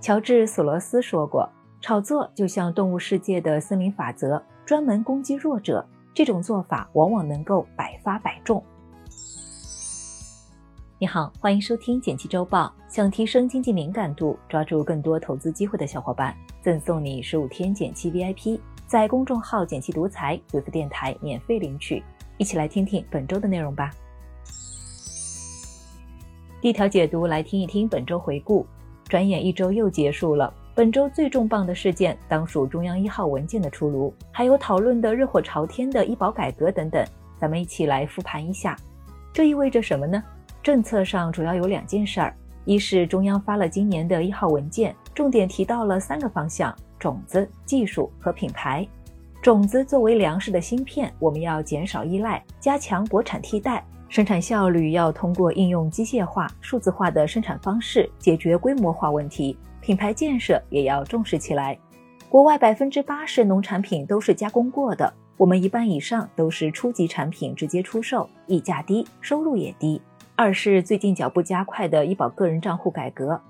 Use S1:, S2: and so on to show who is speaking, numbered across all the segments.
S1: 乔治·索罗斯说过：“炒作就像动物世界的森林法则，专门攻击弱者。这种做法往往能够百发百中。”你好，欢迎收听简七周报。想提升经济敏感度，抓住更多投资机会的小伙伴，赠送你十五天简七 VIP，在公众号“简七独裁回复电台免费领取。一起来听听本周的内容吧。第一条解读，来听一听本周回顾。转眼一周又结束了，本周最重磅的事件当属中央一号文件的出炉，还有讨论的热火朝天的医保改革等等，咱们一起来复盘一下。这意味着什么呢？政策上主要有两件事儿，一是中央发了今年的一号文件，重点提到了三个方向：种子、技术和品牌。种子作为粮食的芯片，我们要减少依赖，加强国产替代。生产效率要通过应用机械化、数字化的生产方式解决规模化问题，品牌建设也要重视起来。国外百分之八十农产品都是加工过的，我们一半以上都是初级产品直接出售，溢价低，收入也低。二是最近脚步加快的医保个人账户改革，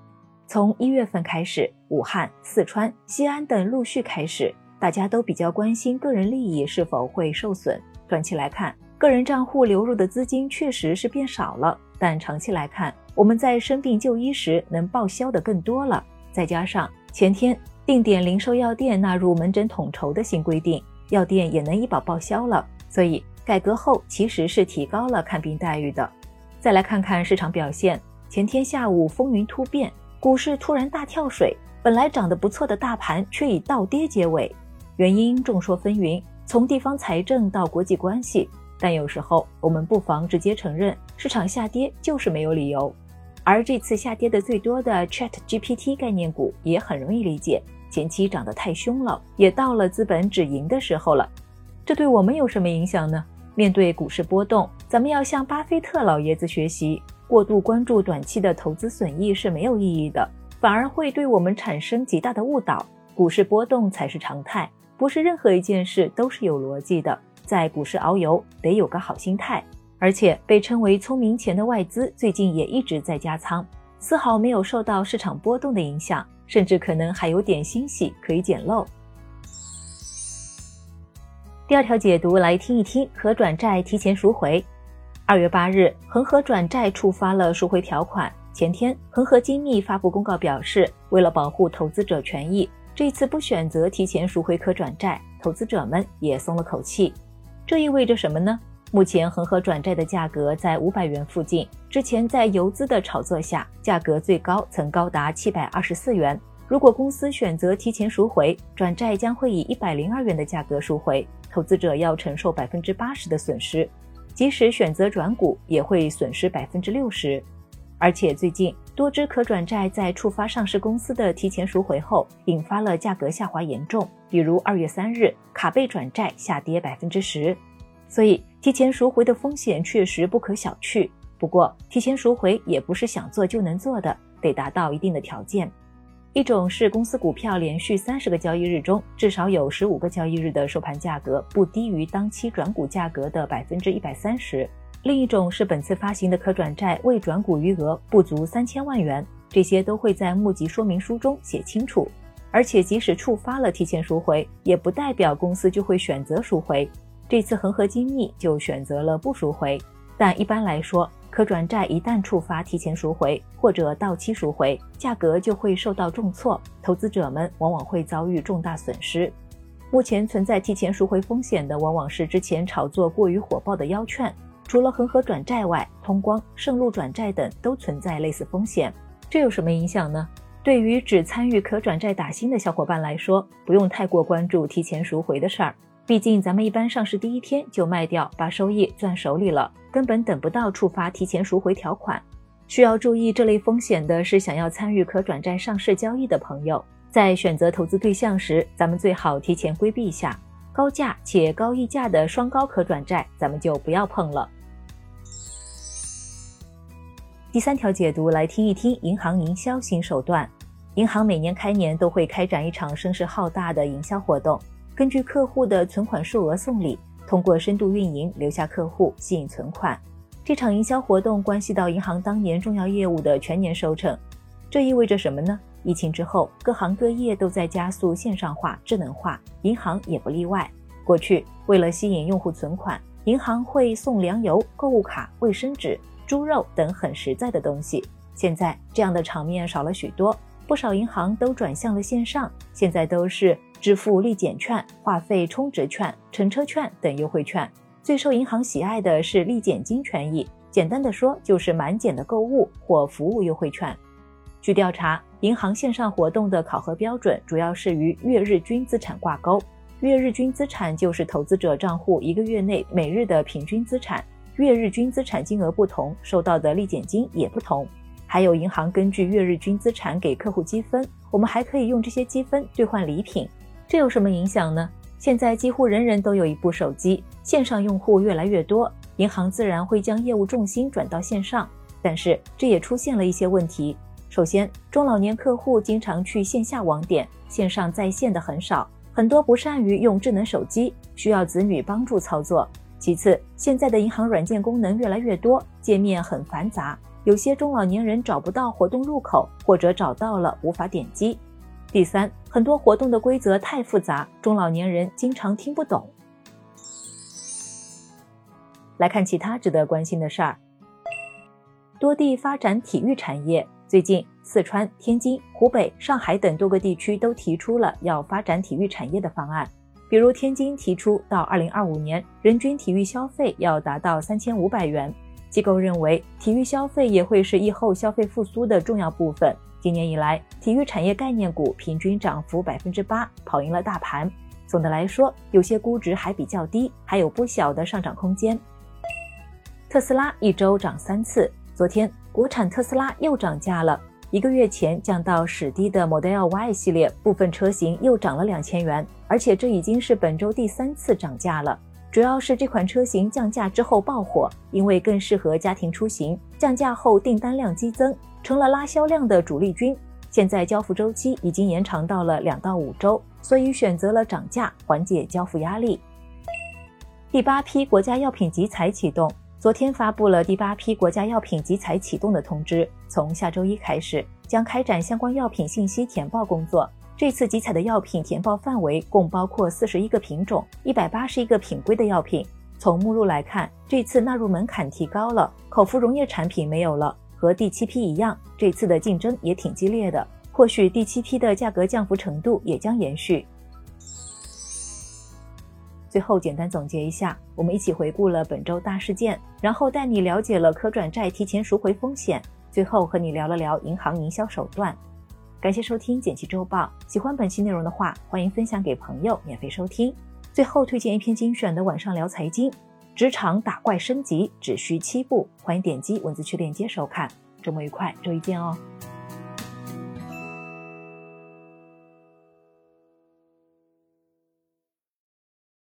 S1: 从一月份开始，武汉、四川、西安等陆续开始，大家都比较关心个人利益是否会受损。短期来看。个人账户流入的资金确实是变少了，但长期来看，我们在生病就医时能报销的更多了。再加上前天定点零售药店纳入门诊统筹的新规定，药店也能医保报销了，所以改革后其实是提高了看病待遇的。再来看看市场表现，前天下午风云突变，股市突然大跳水，本来涨得不错的大盘却以倒跌结尾，原因众说纷纭，从地方财政到国际关系。但有时候，我们不妨直接承认，市场下跌就是没有理由。而这次下跌的最多的 Chat GPT 概念股也很容易理解，前期涨得太凶了，也到了资本止盈的时候了。这对我们有什么影响呢？面对股市波动，咱们要向巴菲特老爷子学习，过度关注短期的投资损益是没有意义的，反而会对我们产生极大的误导。股市波动才是常态，不是任何一件事都是有逻辑的。在股市遨游得有个好心态，而且被称为“聪明钱”的外资最近也一直在加仓，丝毫没有受到市场波动的影响，甚至可能还有点欣喜可以捡漏。第二条解读来听一听可转债提前赎回。二月八日，恒河转债触发了赎回条款。前天，恒河精密发布公告表示，为了保护投资者权益，这次不选择提前赎回可转债，投资者们也松了口气。这意味着什么呢？目前恒河转债的价格在五百元附近，之前在游资的炒作下，价格最高曾高达七百二十四元。如果公司选择提前赎回，转债将会以一百零二元的价格赎回，投资者要承受百分之八十的损失。即使选择转股，也会损失百分之六十。而且最近多只可转债在触发上市公司的提前赎回后，引发了价格下滑严重。比如二月三日，卡贝转债下跌百分之十，所以提前赎回的风险确实不可小觑。不过，提前赎回也不是想做就能做的，得达到一定的条件。一种是公司股票连续三十个交易日中，至少有十五个交易日的收盘价格不低于当期转股价格的百分之一百三十；另一种是本次发行的可转债未转股余额不足三千万元，这些都会在募集说明书中写清楚。而且，即使触发了提前赎回，也不代表公司就会选择赎回。这次恒河精密就选择了不赎回。但一般来说，可转债一旦触发提前赎回或者到期赎回，价格就会受到重挫，投资者们往往会遭遇重大损失。目前存在提前赎回风险的，往往是之前炒作过于火爆的腰券。除了恒河转债外，通光、盛路转债等都存在类似风险。这有什么影响呢？对于只参与可转债打新的小伙伴来说，不用太过关注提前赎回的事儿。毕竟咱们一般上市第一天就卖掉，把收益攥手里了，根本等不到触发提前赎回条款。需要注意这类风险的是，想要参与可转债上市交易的朋友，在选择投资对象时，咱们最好提前规避一下高价且高溢价的双高可转债，咱们就不要碰了。第三条解读来听一听银行营销新手段。银行每年开年都会开展一场声势浩大的营销活动，根据客户的存款数额送礼，通过深度运营留下客户，吸引存款。这场营销活动关系到银行当年重要业务的全年收成，这意味着什么呢？疫情之后，各行各业都在加速线上化、智能化，银行也不例外。过去，为了吸引用户存款，银行会送粮油、购物卡、卫生纸、猪肉等很实在的东西。现在，这样的场面少了许多，不少银行都转向了线上，现在都是支付立减券、话费充值券、乘车券等优惠券。最受银行喜爱的是立减金权益，简单的说就是满减的购物或服务优惠券。据调查，银行线上活动的考核标准主要是与月日均资产挂钩。月日均资产就是投资者账户一个月内每日的平均资产，月日均资产金额不同，收到的立减金也不同。还有银行根据月日均资产给客户积分，我们还可以用这些积分兑换礼品。这有什么影响呢？现在几乎人人都有一部手机，线上用户越来越多，银行自然会将业务重心转到线上。但是这也出现了一些问题。首先，中老年客户经常去线下网点，线上在线的很少，很多不善于用智能手机，需要子女帮助操作。其次，现在的银行软件功能越来越多，界面很繁杂，有些中老年人找不到活动入口，或者找到了无法点击。第三，很多活动的规则太复杂，中老年人经常听不懂。来看其他值得关心的事儿。多地发展体育产业，最近四川、天津、湖北、上海等多个地区都提出了要发展体育产业的方案。比如天津提出，到二零二五年，人均体育消费要达到三千五百元。机构认为，体育消费也会是疫后消费复苏的重要部分。今年以来，体育产业概念股平均涨幅百分之八，跑赢了大盘。总的来说，有些估值还比较低，还有不小的上涨空间。特斯拉一周涨三次，昨天国产特斯拉又涨价了。一个月前降到史低的 Model Y 系列部分车型又涨了两千元，而且这已经是本周第三次涨价了。主要是这款车型降价之后爆火，因为更适合家庭出行，降价后订单量激增。成了拉销量的主力军，现在交付周期已经延长到了两到五周，所以选择了涨价缓解交付压力。第八批国家药品集采启动，昨天发布了第八批国家药品集采启动的通知，从下周一开始将开展相关药品信息填报工作。这次集采的药品填报范围共包括四十一个品种、一百八十一个品规的药品。从目录来看，这次纳入门槛提高了，口服溶液产品没有了。和第七批一样，这次的竞争也挺激烈的。或许第七批的价格降幅程度也将延续。最后简单总结一下，我们一起回顾了本周大事件，然后带你了解了可转债提前赎回风险，最后和你聊了聊银行营销手段。感谢收听简七周报，喜欢本期内容的话，欢迎分享给朋友免费收听。最后推荐一篇精选的晚上聊财经。职场打怪升级只需七步，欢迎点击文字区链接收看。周末愉快，周一见哦。